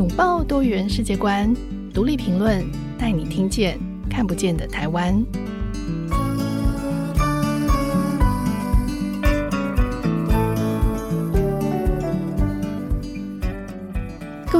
拥抱多元世界观，独立评论，带你听见看不见的台湾。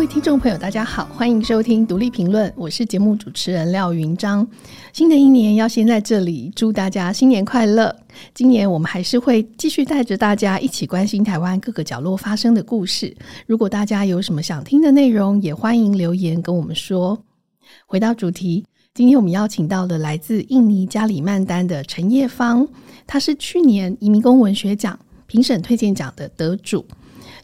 各位听众朋友，大家好，欢迎收听独立评论，我是节目主持人廖云章。新的一年要先在这里祝大家新年快乐。今年我们还是会继续带着大家一起关心台湾各个角落发生的故事。如果大家有什么想听的内容，也欢迎留言跟我们说。回到主题，今天我们邀请到了来自印尼加里曼丹的陈叶芳，她是去年移民工文学奖评审推荐奖的得主。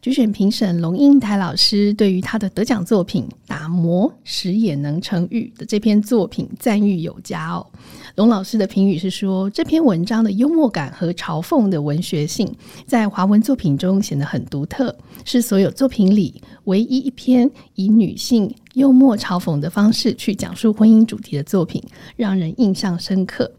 举选评审龙应台老师对于他的得奖作品《打磨时也能成玉》的这篇作品赞誉有加哦。龙老师的评语是说，这篇文章的幽默感和嘲讽的文学性，在华文作品中显得很独特，是所有作品里唯一一篇以女性幽默嘲讽的方式去讲述婚姻主题的作品，让人印象深刻。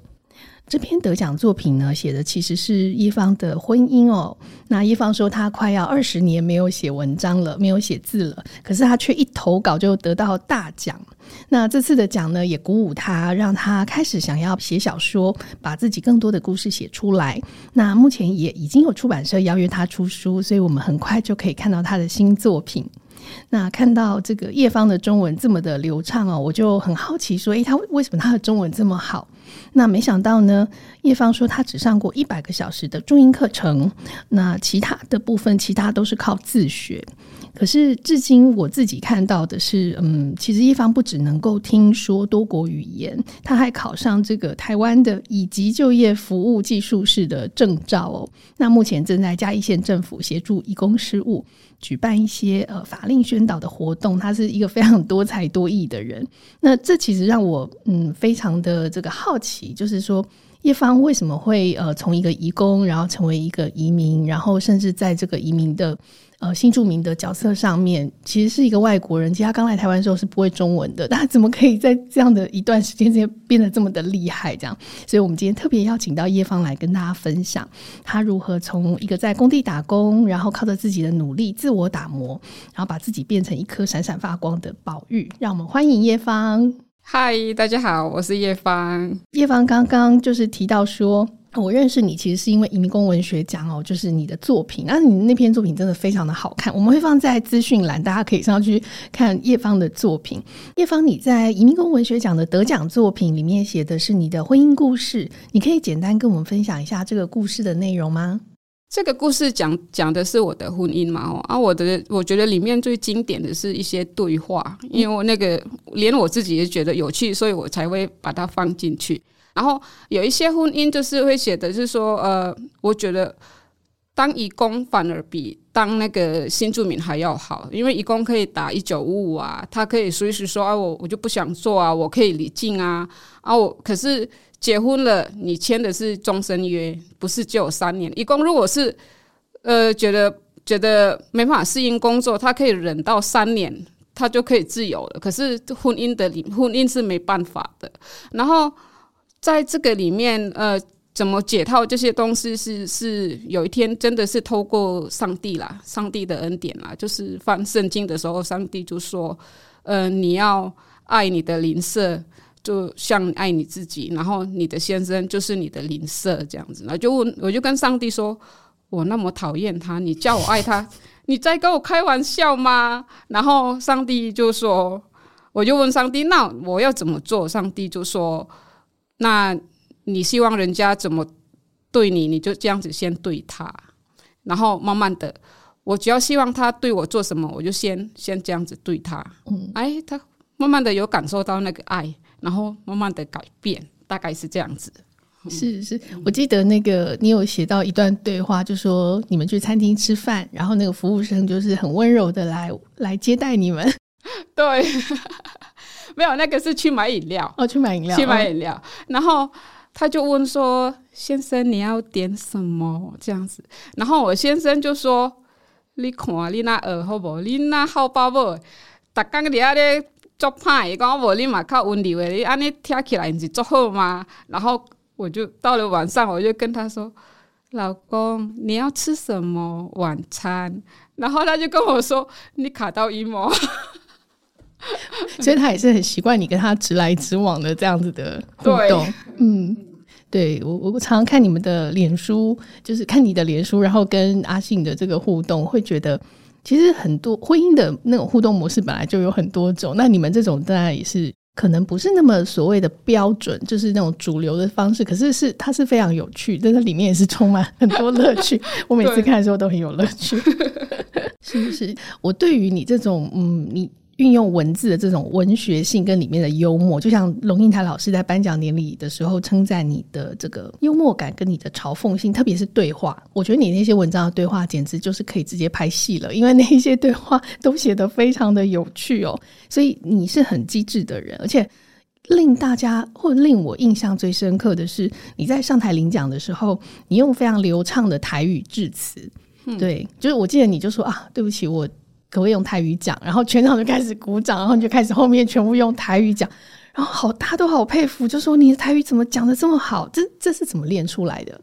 这篇得奖作品呢，写的其实是一方的婚姻哦。那一方说，他快要二十年没有写文章了，没有写字了，可是他却一投稿就得到大奖。那这次的奖呢，也鼓舞他，让他开始想要写小说，把自己更多的故事写出来。那目前也已经有出版社邀约他出书，所以我们很快就可以看到他的新作品。那看到这个叶芳的中文这么的流畅哦，我就很好奇说，诶，他为什么他的中文这么好？那没想到呢，叶芳说他只上过一百个小时的中英课程，那其他的部分，其他都是靠自学。可是至今我自己看到的是，嗯，其实叶芳不只能够听说多国语言，他还考上这个台湾的以及就业服务技术士的证照哦。那目前正在嘉义县政府协助移工事务。举办一些呃法令宣导的活动，他是一个非常多才多艺的人。那这其实让我嗯非常的这个好奇，就是说叶芳为什么会呃从一个移工，然后成为一个移民，然后甚至在这个移民的。呃，新著名的角色上面，其实是一个外国人。其实他刚来台湾的时候是不会中文的，但他怎么可以在这样的一段时间之间变得这么的厉害？这样，所以我们今天特别邀请到叶芳来跟大家分享，他如何从一个在工地打工，然后靠着自己的努力自我打磨，然后把自己变成一颗闪闪发光的宝玉。让我们欢迎叶芳。嗨，大家好，我是叶芳。叶芳刚刚就是提到说。我认识你其实是因为移民工文学奖哦，就是你的作品，那你那篇作品真的非常的好看，我们会放在资讯栏，大家可以上去看叶芳的作品。叶芳，你在移民工文学奖的得奖作品里面写的是你的婚姻故事，你可以简单跟我们分享一下这个故事的内容吗？这个故事讲讲的是我的婚姻嘛，哦啊，我的我觉得里面最经典的是一些对话，因为我那个连我自己也觉得有趣，所以我才会把它放进去。然后有一些婚姻就是会写的，是说，呃，我觉得当义工反而比当那个新住民还要好，因为义工可以打一九五五啊，他可以随时说啊，我我就不想做啊，我可以离境啊，啊，我可是结婚了，你签的是终身约，不是只有三年。义工如果是呃觉得觉得没办法适应工作，他可以忍到三年，他就可以自由了。可是婚姻的婚姻是没办法的，然后。在这个里面，呃，怎么解套这些东西是是有一天真的是透过上帝啦，上帝的恩典啦，就是翻圣经的时候，上帝就说，呃，你要爱你的邻舍，就像爱你自己，然后你的先生就是你的邻舍这样子，那就问，我就跟上帝说，我那么讨厌他，你叫我爱他，你在跟我开玩笑吗？然后上帝就说，我就问上帝，那我要怎么做？上帝就说。那你希望人家怎么对你，你就这样子先对他，然后慢慢的，我只要希望他对我做什么，我就先先这样子对他。嗯，哎，他慢慢的有感受到那个爱，然后慢慢的改变，大概是这样子。是是，我记得那个你有写到一段对话，就说你们去餐厅吃饭，然后那个服务生就是很温柔的来来接待你们。对。没有，那个是去买饮料哦，去买饮料，去买饮料。哦、然后他就问说：“先生，你要点什么？”这样子。然后我先生就说：“你看你那耳好不？你那好包不？大刚你阿咧做派，讲我你嘛靠温柔的，你安尼听起来是做好吗？”然后我就到了晚上，我就跟他说：“老公，你要吃什么晚餐？”然后他就跟我说：“你卡到阴谋。” 所以他也是很习惯你跟他直来直往的这样子的互动。嗯，对我我常常看你们的脸书，就是看你的脸书，然后跟阿信的这个互动，会觉得其实很多婚姻的那种互动模式本来就有很多种，那你们这种当然也是。可能不是那么所谓的标准，就是那种主流的方式。可是是它是非常有趣，但是里面也是充满很多乐趣。我每次看的时候都很有乐趣，是不是？我对于你这种，嗯，你。运用文字的这种文学性跟里面的幽默，就像龙应台老师在颁奖典礼的时候称赞你的这个幽默感跟你的嘲讽性，特别是对话，我觉得你那些文章的对话简直就是可以直接拍戏了，因为那一些对话都写得非常的有趣哦。所以你是很机智的人，而且令大家或令我印象最深刻的是，你在上台领奖的时候，你用非常流畅的台语致辞。嗯，对，就是我记得你就说啊，对不起我。可不可以用台语讲？然后全场就开始鼓掌，然后你就开始后面全部用台语讲，然后好，大家都好佩服，就说你的台语怎么讲的这么好？这这是怎么练出来的？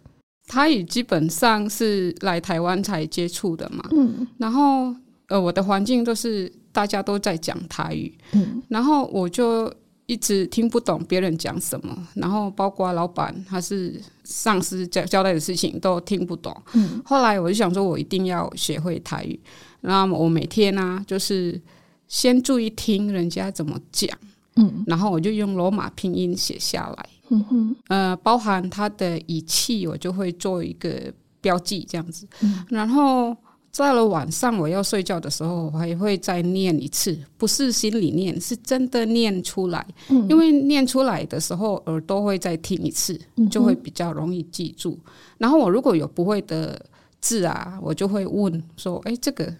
台语基本上是来台湾才接触的嘛，嗯，然后呃，我的环境都是大家都在讲台语，嗯，然后我就一直听不懂别人讲什么，然后包括老板还是上司交交代的事情都听不懂，嗯，后来我就想说，我一定要学会台语。那么我每天呢、啊，就是先注意听人家怎么讲，嗯，然后我就用罗马拼音写下来，嗯哼，呃，包含他的语气，我就会做一个标记，这样子，嗯，然后到了晚上我要睡觉的时候，我还会再念一次，不是心里念，是真的念出来，嗯，因为念出来的时候耳朵会再听一次，就会比较容易记住。然后我如果有不会的字啊，我就会问说，哎，这个。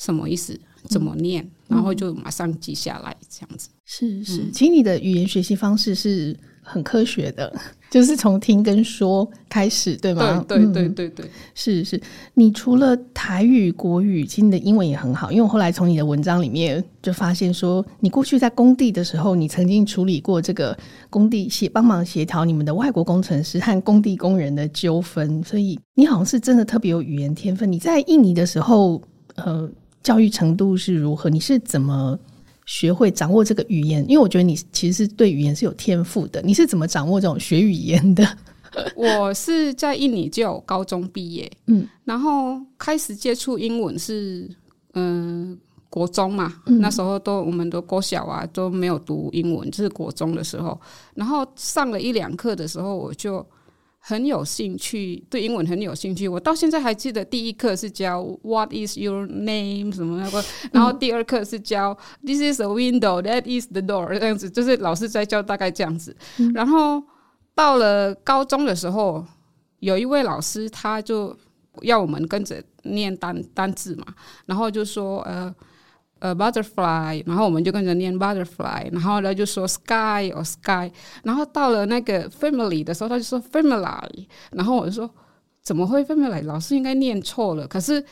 什么意思？怎么念？嗯、然后就马上记下来，这样子。是是，其实你的语言学习方式是很科学的，就是从听跟说开始，对吗？对对对对对，嗯、是是。你除了台语、国语，其实你的英文也很好。因为我后来从你的文章里面就发现说，你过去在工地的时候，你曾经处理过这个工地协帮忙协调你们的外国工程师和工地工人的纠纷，所以你好像是真的特别有语言天分。你在印尼的时候，呃。教育程度是如何？你是怎么学会掌握这个语言？因为我觉得你其实是对语言是有天赋的。你是怎么掌握这种学语言的？我是在印尼就有高中毕业，嗯，然后开始接触英文是嗯、呃、国中嘛，嗯、那时候都我们都国小啊都没有读英文，就是国中的时候，然后上了一两课的时候我就。很有兴趣，对英文很有兴趣。我到现在还记得第一课是教 What is your name 什么那个，然后第二课是教 This is a window, that is the door 这样子，就是老师在教大概这样子。然后到了高中的时候，有一位老师他就要我们跟着念单单字嘛，然后就说呃。呃、uh，butterfly，然后我们就跟着念 butterfly，然后他就说 sky or sky，然后到了那个 family 的时候，他就说 family，然后我就说怎么会 family？老师应该念错了，可是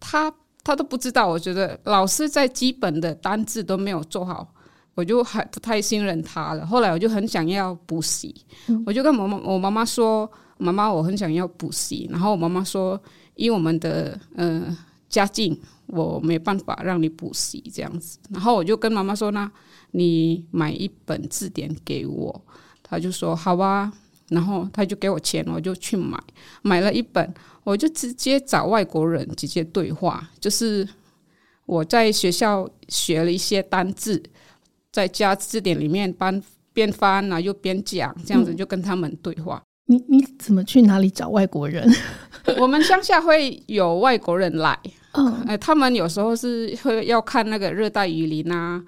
他他都不知道。我觉得老师在基本的单字都没有做好，我就还不太信任他了。后来我就很想要补习，嗯、我就跟我妈我妈妈说，妈妈我很想要补习，然后我妈妈说，以我们的呃家境。我没办法让你补习这样子，然后我就跟妈妈说：“那你买一本字典给我。”他就说：“好吧。”然后他就给我钱，我就去买，买了一本，我就直接找外国人直接对话，就是我在学校学了一些单字，在家字典里面翻边翻啊又边讲，这样子就跟他们对话。嗯、你你怎么去哪里找外国人？我们乡下会有外国人来。嗯、呃，他们有时候是会要看那个热带雨林啊，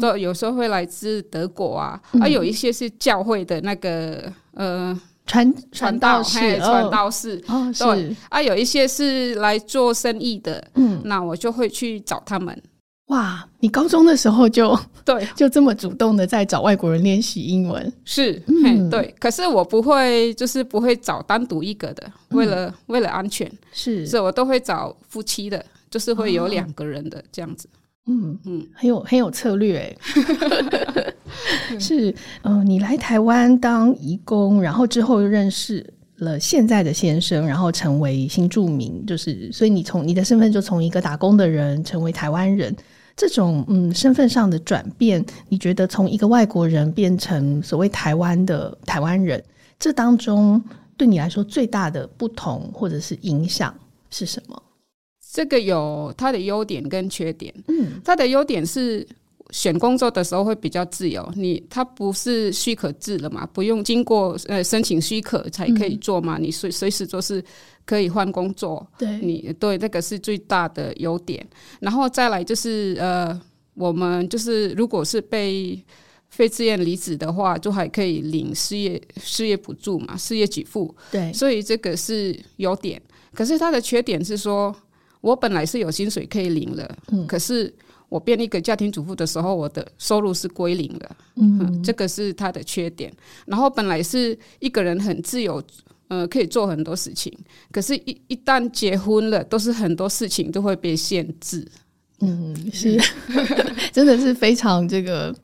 都、哦、有时候会来自德国啊，嗯、啊，有一些是教会的那个呃传传道士，传道士，哦，对，啊，有一些是来做生意的，嗯，那我就会去找他们。哇，你高中的时候就 对，就这么主动的在找外国人练习英文，是，嗯，对。可是我不会，就是不会找单独一个的，为了、嗯、为了安全，是，所以我都会找夫妻的，就是会有两个人的这样子。嗯嗯，很有很有策略诶。是，嗯、呃，你来台湾当义工，然后之后又认识了现在的先生，然后成为新住民，就是所以你从你的身份就从一个打工的人成为台湾人。这种嗯身份上的转变，你觉得从一个外国人变成所谓台湾的台湾人，这当中对你来说最大的不同或者是影响是什么？这个有它的优点跟缺点。嗯，它的优点是选工作的时候会比较自由，你它不是许可制了嘛，不用经过呃申请许可才可以做嘛，嗯、你随随时都是可以换工作。对，你对这个是最大的优点。然后再来就是呃，我们就是如果是被非自愿离职的话，就还可以领失业失业补助嘛，失业给付。对，所以这个是优点。可是它的缺点是说。我本来是有薪水可以领的，嗯，可是我变一个家庭主妇的时候，我的收入是归零的，嗯，嗯，这个是他的缺点。然后本来是一个人很自由，呃，可以做很多事情，可是一，一一旦结婚了，都是很多事情都会被限制。嗯，是，真的是非常这个。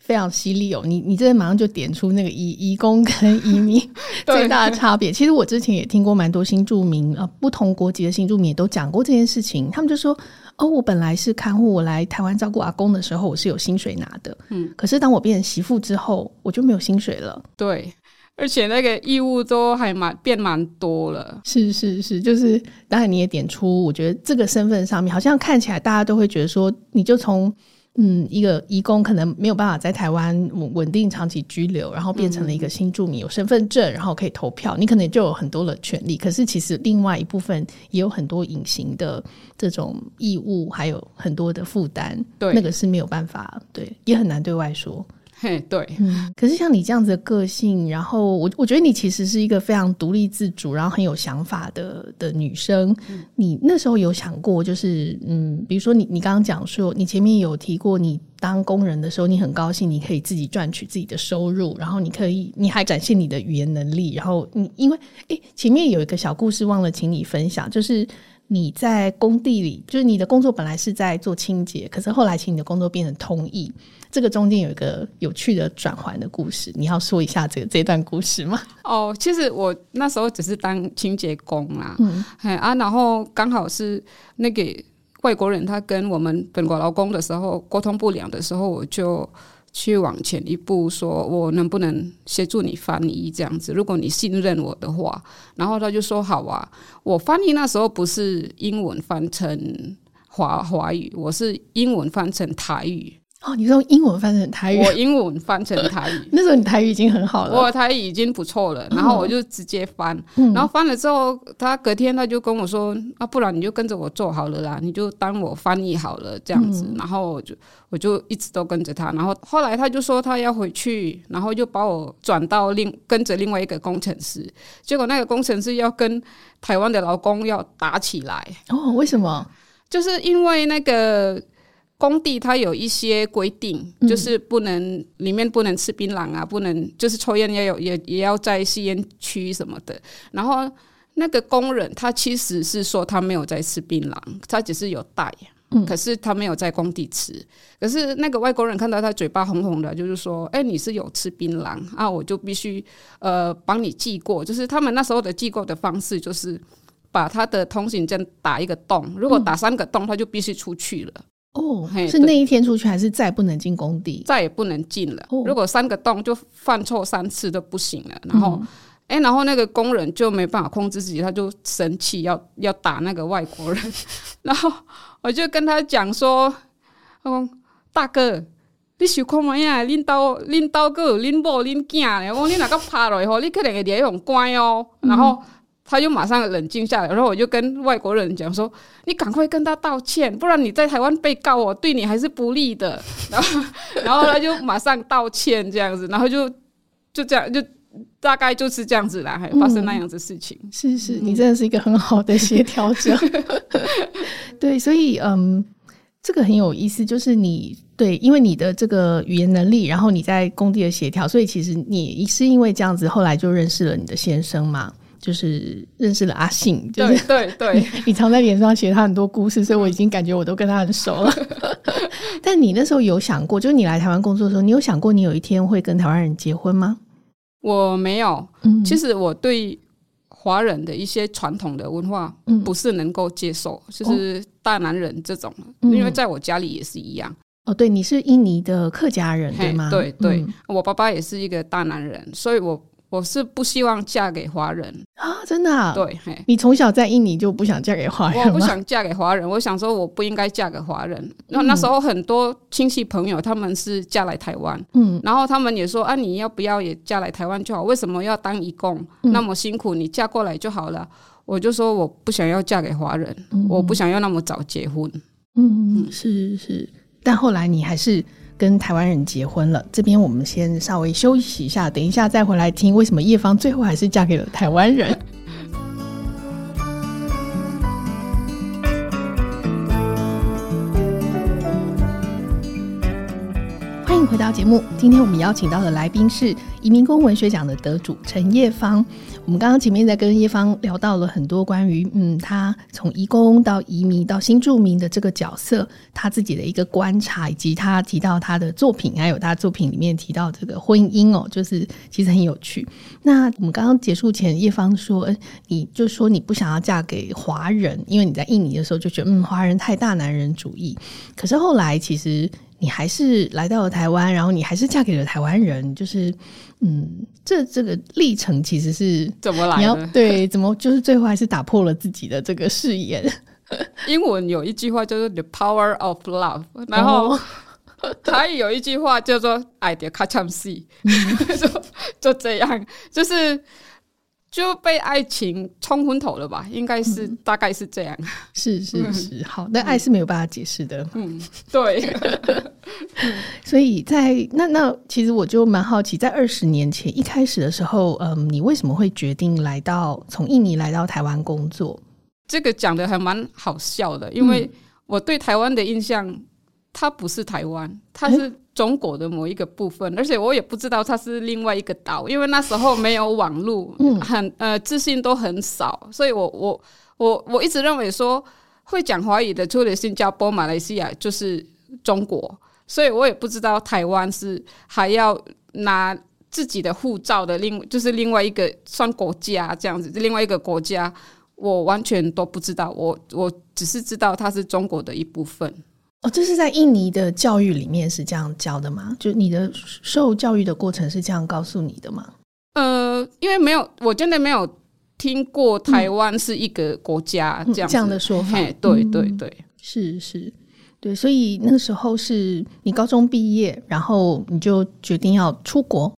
非常犀利哦！你你这马上就点出那个移移工跟移民 最大的差别。其实我之前也听过蛮多新住民啊，不同国籍的新住民也都讲过这件事情。他们就说：“哦，我本来是看护，我来台湾照顾阿公的时候，我是有薪水拿的。嗯，可是当我变成媳妇之后，我就没有薪水了。对，而且那个义务都还蛮变蛮多了。是是是，就是当然你也点出，我觉得这个身份上面好像看起来大家都会觉得说，你就从。嗯，一个移工可能没有办法在台湾稳稳定长期居留，然后变成了一个新住民，有身份证，然后可以投票，你可能就有很多的权利。可是其实另外一部分也有很多隐形的这种义务，还有很多的负担。对，那个是没有办法，对，也很难对外说。嘿，对，嗯，可是像你这样子的个性，然后我我觉得你其实是一个非常独立自主，然后很有想法的的女生。嗯，你那时候有想过，就是嗯，比如说你你刚刚讲说，你前面有提过，你当工人的时候，你很高兴你可以自己赚取自己的收入，然后你可以你还展现你的语言能力，然后你因为诶，前面有一个小故事忘了请你分享，就是。你在工地里，就是你的工作本来是在做清洁，可是后来请你的工作变成通译，这个中间有一个有趣的转换的故事，你要说一下这个这段故事吗？哦，其实我那时候只是当清洁工啦，嗯，啊，然后刚好是那个外国人他跟我们本国劳工的时候沟通不良的时候，我就。去往前一步，说我能不能协助你翻译这样子？如果你信任我的话，然后他就说好啊。我翻译那时候不是英文翻成华华语，我是英文翻成台语。哦，你是用英文翻成台语？我英文翻成台语。那时候你台语已经很好了，我台语已经不错了。然后我就直接翻，嗯、然后翻了之后，他隔天他就跟我说：“啊，不然你就跟着我做好了啦，你就当我翻译好了这样子。嗯”然后我就我就一直都跟着他。然后后来他就说他要回去，然后就把我转到另跟着另外一个工程师。结果那个工程师要跟台湾的劳工要打起来。哦，为什么？就是因为那个。工地它有一些规定，就是不能、嗯、里面不能吃槟榔啊，不能就是抽烟也有也也要在吸烟区什么的。然后那个工人他其实是说他没有在吃槟榔，他只是有带，嗯、可是他没有在工地吃。可是那个外国人看到他嘴巴红红的，就是说：“哎、欸，你是有吃槟榔啊？我就必须呃帮你记过。”就是他们那时候的记过的方式，就是把他的通行证打一个洞，如果打三个洞，他就必须出去了。哦，是那一天出去，还是再也不能进工地？再也不能进了。哦、如果三个洞就犯错三次都不行了。然后，哎、嗯欸，然后那个工人就没办法控制自己，他就生气，要要打那个外国人。然后我就跟他讲说：“嗯，大哥，你想看嘛呀？恁兜恁兜个有恁某恁囝嘞，我你哪个趴了以后，你可能会得用关哦。”然后。嗯他就马上冷静下来，然后我就跟外国人讲说：“你赶快跟他道歉，不然你在台湾被告，我对你还是不利的。”然后，然后他就马上道歉这样子，然后就就这样，就大概就是这样子啦，还发生那样子事情。嗯、是是，你真的是一个很好的协调者。对，所以嗯，这个很有意思，就是你对，因为你的这个语言能力，然后你在工地的协调，所以其实你是因为这样子，后来就认识了你的先生嘛。就是认识了阿信，就是、对对对，你常在脸上写他很多故事，所以我已经感觉我都跟他很熟了。但你那时候有想过，就是你来台湾工作的时候，你有想过你有一天会跟台湾人结婚吗？我没有，嗯、其实我对华人的一些传统的文化不是能够接受，嗯、就是大男人这种，嗯、因为在我家里也是一样。哦，对，你是印尼的客家人对吗？对对，嗯、我爸爸也是一个大男人，所以我。我是不希望嫁给华人啊，真的啊？对，嘿，你从小在印尼就不想嫁给华人？我不想嫁给华人，我想说我不应该嫁给华人。那、嗯、那时候很多亲戚朋友他们是嫁来台湾，嗯，然后他们也说啊，你要不要也嫁来台湾就好？为什么要当义工、嗯、那么辛苦？你嫁过来就好了。我就说我不想要嫁给华人，嗯、我不想要那么早结婚。嗯，是是，但后来你还是。跟台湾人结婚了，这边我们先稍微休息一下，等一下再回来听为什么叶芳最后还是嫁给了台湾人。回到节目，今天我们邀请到的来宾是移民工文学奖的得主陈叶芳。我们刚刚前面在跟叶芳聊到了很多关于嗯，他从移工到移民到新住民的这个角色，他自己的一个观察，以及他提到他的作品，还有他作品里面提到这个婚姻哦，就是其实很有趣。那我们刚刚结束前，叶芳说，嗯，你就说你不想要嫁给华人，因为你在印尼的时候就觉得嗯，华人太大男人主义。可是后来其实。你还是来到了台湾，然后你还是嫁给了台湾人，就是，嗯，这这个历程其实是怎么来的？你要对，怎么就是最后还是打破了自己的这个誓言。英文有一句话叫做 “the power of love”，然后 台语有一句话叫做“爱的卡참시”，就就这样，就是。就被爱情冲昏头了吧？应该是，嗯、大概是这样。是是是，好，但爱是没有办法解释的。嗯，对。所以在那那，其实我就蛮好奇，在二十年前一开始的时候，嗯，你为什么会决定来到从印尼来到台湾工作？这个讲的还蛮好笑的，因为我对台湾的印象，它不是台湾，它是。中国的某一个部分，而且我也不知道它是另外一个岛，因为那时候没有网络，嗯、很呃资讯都很少，所以我我我我一直认为说会讲华语的除了新加坡、马来西亚就是中国，所以我也不知道台湾是还要拿自己的护照的另就是另外一个算国家这样子，另外一个国家我完全都不知道，我我只是知道它是中国的一部分。哦，这是在印尼的教育里面是这样教的吗？就你的受教育的过程是这样告诉你的吗？呃，因为没有，我真的没有听过台湾是一个国家这样、嗯、这样的说法。对对对，是是，对，所以那个时候是你高中毕业，然后你就决定要出国。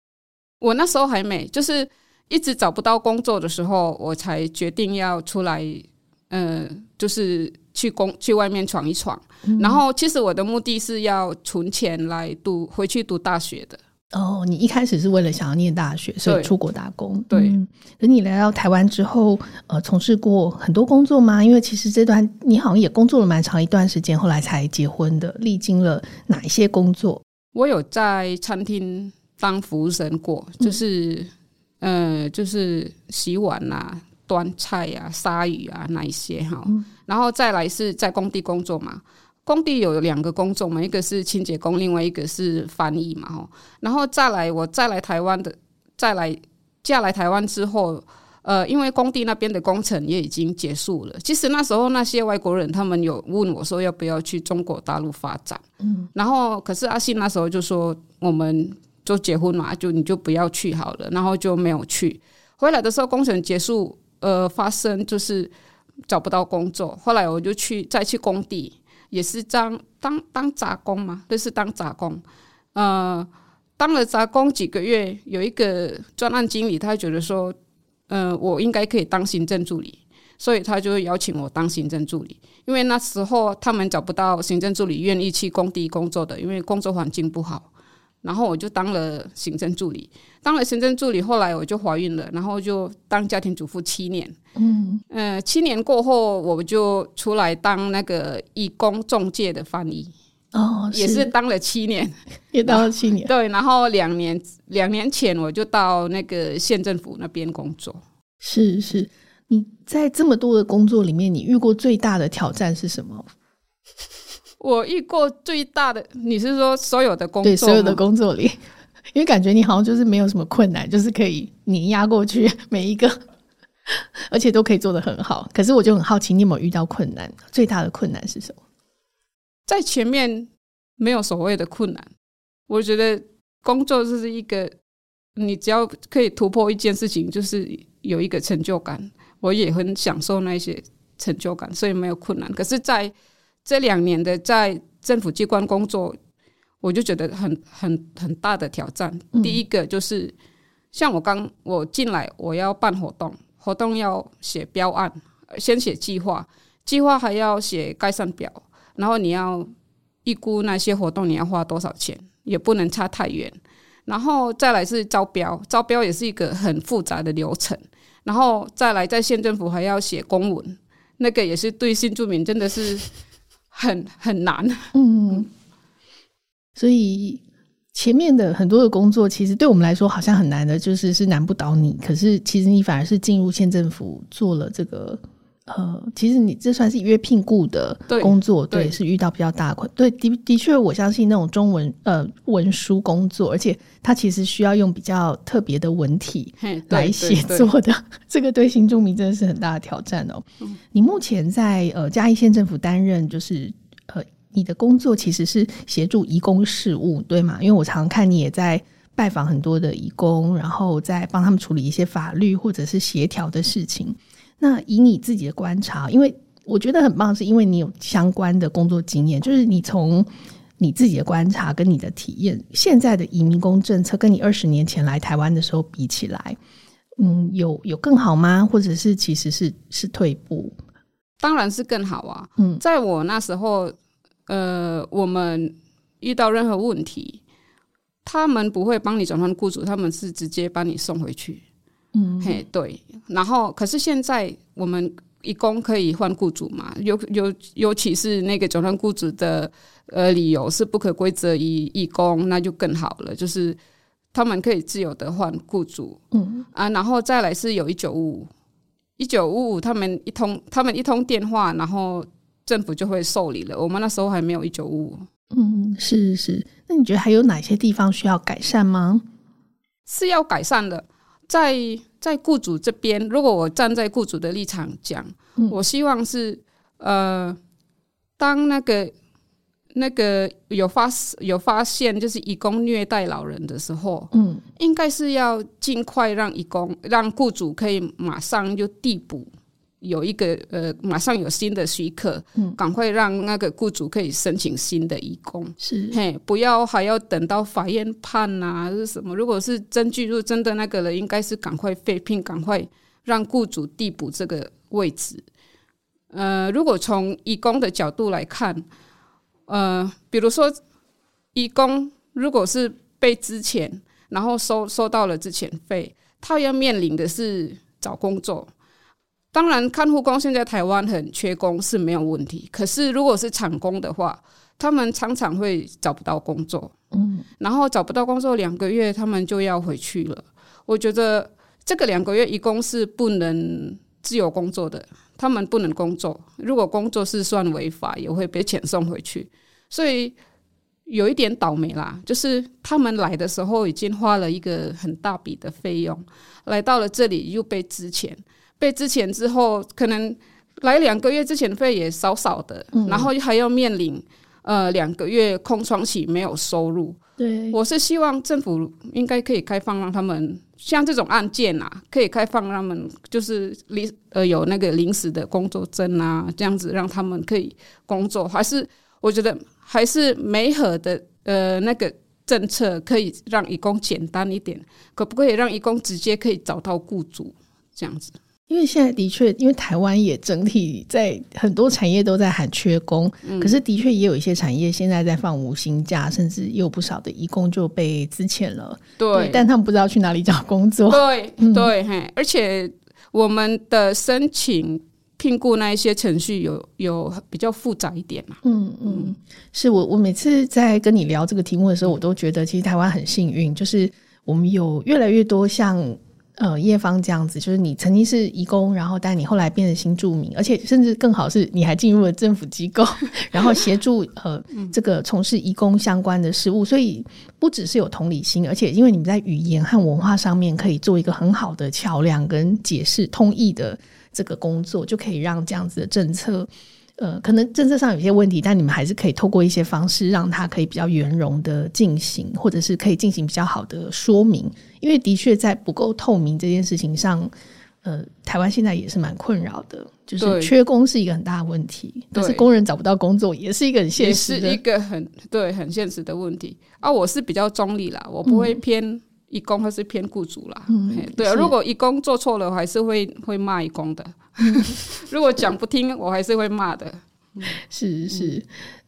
我那时候还没，就是一直找不到工作的时候，我才决定要出来。嗯、呃，就是去工去外面闯一闯。然后，其实我的目的是要存钱来读回去读大学的。哦，你一开始是为了想要念大学，所以出国打工。对，嗯、可你来到台湾之后，呃，从事过很多工作吗？因为其实这段你好像也工作了蛮长一段时间，后来才结婚的。历经了哪一些工作？我有在餐厅当服务生过，就是，嗯、呃，就是洗碗啊、端菜啊、杀鱼啊那一些哈。嗯、然后再来是在工地工作嘛。工地有两个工作嘛，一个是清洁工，另外一个是翻译嘛，哈。然后再来，我再来台湾的，再来嫁来台湾之后，呃，因为工地那边的工程也已经结束了。其实那时候那些外国人他们有问我说要不要去中国大陆发展，嗯，然后可是阿信那时候就说我们就结婚嘛，就你就不要去好了，然后就没有去。回来的时候工程结束，呃，发生就是找不到工作，后来我就去再去工地。也是当当当杂工嘛，就是当杂工，呃，当了杂工几个月，有一个专案经理，他觉得说，呃，我应该可以当行政助理，所以他就邀请我当行政助理。因为那时候他们找不到行政助理愿意去工地工作的，因为工作环境不好。然后我就当了行政助理，当了行政助理，后来我就怀孕了，然后就当家庭主妇七年。嗯，呃，七年过后，我就出来当那个义工中介的翻译。哦，也是当了七年，也当了七年。对，然后两年两年前我就到那个县政府那边工作。是是，你在这么多的工作里面，你遇过最大的挑战是什么？我遇过最大的，你是说所有的工作？对，所有的工作里，因为感觉你好像就是没有什么困难，就是可以碾压过去每一个。而且都可以做得很好。可是我就很好奇，你有没有遇到困难？最大的困难是什么？在前面没有所谓的困难，我觉得工作就是一个，你只要可以突破一件事情，就是有一个成就感。我也很享受那些成就感，所以没有困难。可是在这两年的在政府机关工作，我就觉得很很很大的挑战。嗯、第一个就是像我刚我进来，我要办活动，活动要写标案，先写计划，计划还要写概算表，然后你要预估那些活动你要花多少钱，也不能差太远。然后再来是招标，招标也是一个很复杂的流程。然后再来在县政府还要写公文，那个也是对新住民真的是很很难。嗯，所以前面的很多的工作，其实对我们来说好像很难的，就是是难不倒你。可是其实你反而是进入县政府做了这个。呃，其实你这算是约聘雇的工作，对，对，是遇到比较大的困。对，的的确，我相信那种中文呃文书工作，而且它其实需要用比较特别的文体来写作的，这个对新住民真的是很大的挑战哦。嗯、你目前在呃嘉义县政府担任，就是呃你的工作其实是协助移工事务，对吗？因为我常看你也在拜访很多的移工，然后再帮他们处理一些法律或者是协调的事情。那以你自己的观察，因为我觉得很棒，是因为你有相关的工作经验，就是你从你自己的观察跟你的体验，现在的移民工政策跟你二十年前来台湾的时候比起来，嗯，有有更好吗？或者是其实是是退步？当然是更好啊。嗯，在我那时候，呃，我们遇到任何问题，他们不会帮你转换雇主，他们是直接把你送回去。嗯，嘿，对，然后可是现在我们义工可以换雇主嘛？尤尤尤其是那个转换雇主的呃理由是不可归责于义工，那就更好了。就是他们可以自由的换雇主，嗯啊，然后再来是有一九五五，一九五五他们一通他们一通电话，然后政府就会受理了。我们那时候还没有一九五五，嗯，是是。那你觉得还有哪些地方需要改善吗？是要改善的。在在雇主这边，如果我站在雇主的立场讲，嗯、我希望是呃，当那个那个有发有发现就是义工虐待老人的时候，嗯，应该是要尽快让义工让雇主可以马上就递补。有一个呃，马上有新的许可，嗯，赶快让那个雇主可以申请新的义工，是嘿，不要还要等到法院判呐、啊，是什么？如果是证据，如果真的那个人，应该是赶快废聘，赶快让雇主递补这个位置。呃，如果从义工的角度来看，呃，比如说义工如果是被支遣，然后收收到了支遣费，他要面临的是找工作。当然，看护工现在台湾很缺工是没有问题。可是，如果是厂工的话，他们常常会找不到工作。嗯，然后找不到工作两个月，他们就要回去了。我觉得这个两个月一共是不能自由工作的，他们不能工作。如果工作是算违法，也会被遣送回去。所以有一点倒霉啦，就是他们来的时候已经花了一个很大笔的费用，来到了这里又被支遣。被之前之后，可能来两个月之前费也少少的，嗯、然后还要面临呃两个月空窗期没有收入。对，我是希望政府应该可以开放让他们像这种案件啊，可以开放让他们就是临呃有那个临时的工作证啊，这样子让他们可以工作。还是我觉得还是媒合的呃那个政策可以让义工简单一点，可不可以让义工直接可以找到雇主这样子？因为现在的确，因为台湾也整体在很多产业都在喊缺工，嗯、可是的确也有一些产业现在在放无薪假，甚至也有不少的义工就被资遣了。对，对，但他们不知道去哪里找工作。对对，而且我们的申请聘雇那一些程序有有比较复杂一点嘛。嗯嗯，是我我每次在跟你聊这个题目的时候，我都觉得其实台湾很幸运，就是我们有越来越多像。呃，叶芳这样子，就是你曾经是义工，然后但你后来变成新住民，而且甚至更好是，你还进入了政府机构，然后协助呃这个从事义工相关的事务，所以不只是有同理心，而且因为你们在语言和文化上面可以做一个很好的桥梁跟解释通译的这个工作，就可以让这样子的政策。呃，可能政策上有些问题，但你们还是可以透过一些方式，让它可以比较圆融的进行，或者是可以进行比较好的说明。因为的确在不够透明这件事情上，呃，台湾现在也是蛮困扰的，就是缺工是一个很大的问题，但是工人找不到工作也是一个很现实的，也是一个很对很现实的问题。啊，我是比较中立啦，我不会偏义工或是偏雇主啦。嗯，对啊，如果义工做错了，我还是会会骂义工的。如果讲不听，我还是会骂的。是是，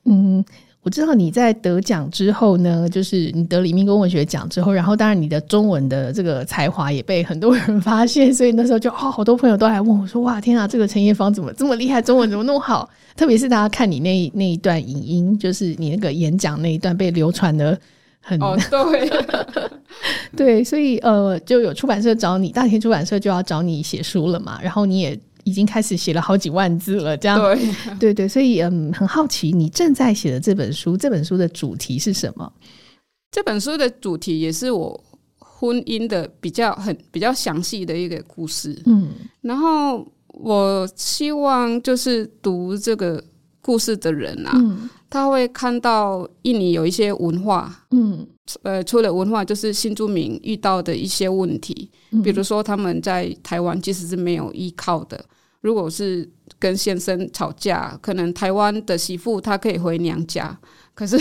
嗯，我知道你在得奖之后呢，就是你得李明公文学奖之后，然后当然你的中文的这个才华也被很多人发现，所以那时候就哦，好多朋友都来问我说：“哇，天啊，这个陈叶芳怎么这么厉害？中文怎么那么好？”特别是大家看你那 那一段影音，就是你那个演讲那一段被流传的很哦，对 对，所以呃，就有出版社找你，大田出版社就要找你写书了嘛，然后你也。已经开始写了好几万字了，这样。对。对对，所以嗯，很好奇你正在写的这本书，这本书的主题是什么？这本书的主题也是我婚姻的比较很比较详细的一个故事，嗯，然后我希望就是读这个故事的人啊，嗯，他会看到印尼有一些文化，嗯。呃，除了文化，就是新住民遇到的一些问题，比如说他们在台湾其实是没有依靠的。如果是跟先生吵架，可能台湾的媳妇她可以回娘家，可是。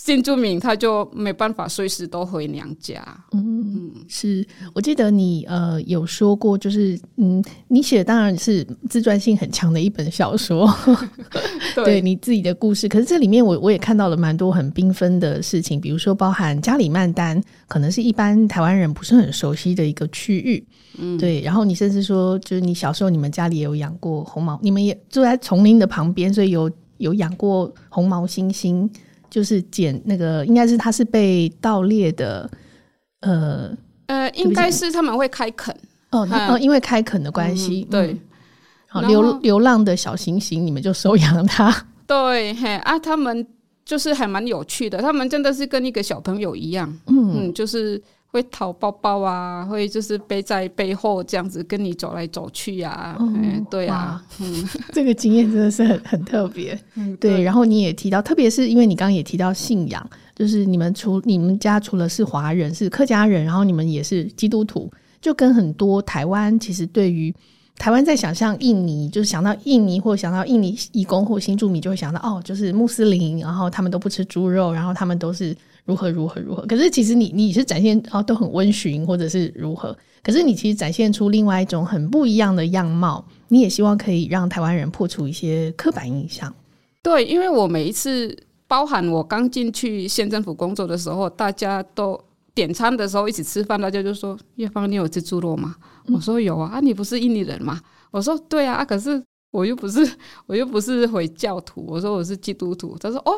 新住民他就没办法随时都回娘家。嗯，是我记得你呃有说过，就是嗯，你写的当然是自传性很强的一本小说，对，对你自己的故事。可是这里面我我也看到了蛮多很缤纷的事情，比如说包含加里曼丹，可能是一般台湾人不是很熟悉的一个区域。嗯，对。然后你甚至说，就是你小时候你们家里也有养过红毛，你们也住在丛林的旁边，所以有有养过红毛猩猩。就是捡那个，应该是他是被盗猎的，呃呃，应该是他们会开垦。哦，因为开垦的关系，嗯，对，好流流浪的小行星，你们就收养它，对，嘿啊，他们就是还蛮有趣的，他们真的是跟一个小朋友一样，嗯，嗯，就是。会讨包包啊，会就是背在背后这样子跟你走来走去啊，哦欸、对啊，嗯，这个经验真的是很很特别，嗯，对。然后你也提到，特别是因为你刚刚也提到信仰，就是你们除你们家除了是华人是客家人，然后你们也是基督徒，就跟很多台湾其实对于台湾在想象印尼，就是想到印尼或想到印尼移工或新住民，就会想到哦，就是穆斯林，然后他们都不吃猪肉，然后他们都是。如何如何如何？可是其实你你是展现哦，都很温驯，或者是如何？可是你其实展现出另外一种很不一样的样貌。你也希望可以让台湾人破除一些刻板印象。对，因为我每一次，包含我刚进去县政府工作的时候，大家都点餐的时候一起吃饭，大家就说：“叶芳，你有吃猪肉吗？”嗯、我说：“有啊。”啊，你不是印尼人吗？我说：“对啊。”可是我又不是，我又不是回教徒。我说：“我是基督徒。”他说：“哦。”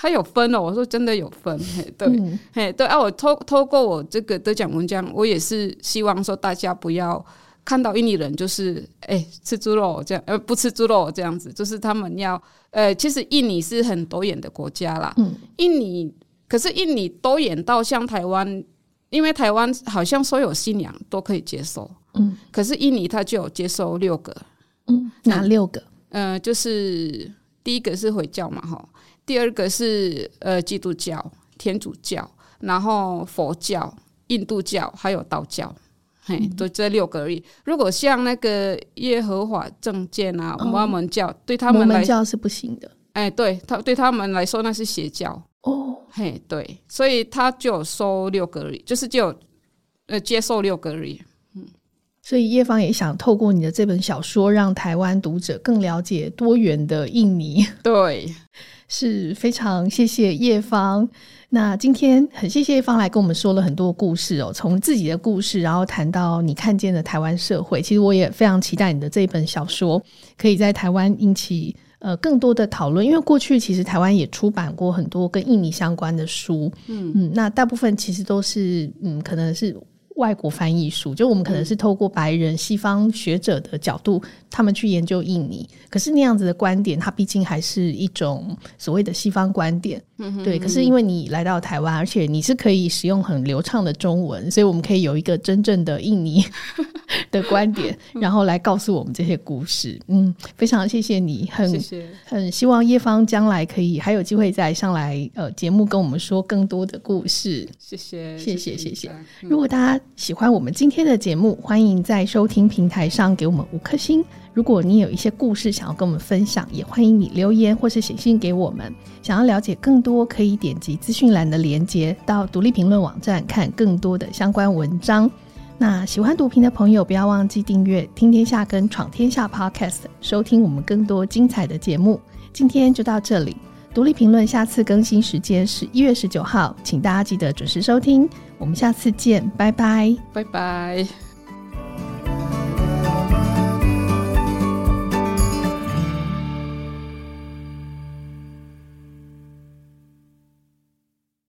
还有分哦，我说真的有分，嘿，对，嗯、嘿，对啊，我透透过我这个得奖文章，我也是希望说大家不要看到印尼人就是哎吃猪肉这样，呃不吃猪肉这样子，就是他们要呃，其实印尼是很多元的国家啦，嗯，印尼可是印尼多元到像台湾，因为台湾好像所有信仰都可以接受，嗯，可是印尼他就有接受六个，嗯，哪六个？呃，就是第一个是回教嘛，哈。第二个是呃基督教、天主教，然后佛教、印度教，还有道教，嘿，就这六个而已。如果像那个耶和华证件啊、摩门教，对他们来，教是不行的。哎，对他对他们来说那是邪教哦。嘿，对，所以他就收六个而已，就是就呃接受六个而已。嗯，所以叶芳也想透过你的这本小说，让台湾读者更了解多元的印尼。对。是非常谢谢叶芳。那今天很谢谢叶芳来跟我们说了很多故事哦，从自己的故事，然后谈到你看见的台湾社会。其实我也非常期待你的这本小说可以在台湾引起呃更多的讨论，因为过去其实台湾也出版过很多跟印尼相关的书，嗯嗯，那大部分其实都是嗯可能是外国翻译书，就我们可能是透过白人西方学者的角度，他们去研究印尼，可是那样子的观点，它毕竟还是一种所谓的西方观点。对，可是因为你来到台湾，而且你是可以使用很流畅的中文，所以我们可以有一个真正的印尼 的观点，然后来告诉我们这些故事。嗯，非常谢谢你，很谢谢很希望叶芳将来可以还有机会再上来呃节目跟我们说更多的故事。谢谢，谢谢，谢谢。如果大家喜欢我们今天的节目，欢迎在收听平台上给我们五颗星。如果你有一些故事想要跟我们分享，也欢迎你留言或是写信给我们。想要了解更多，可以点击资讯栏的连接，到独立评论网站看更多的相关文章。那喜欢读评的朋友，不要忘记订阅《听天下》跟《闯天下》Podcast，收听我们更多精彩的节目。今天就到这里，独立评论下次更新时间是一月十九号，请大家记得准时收听。我们下次见，拜拜，拜拜。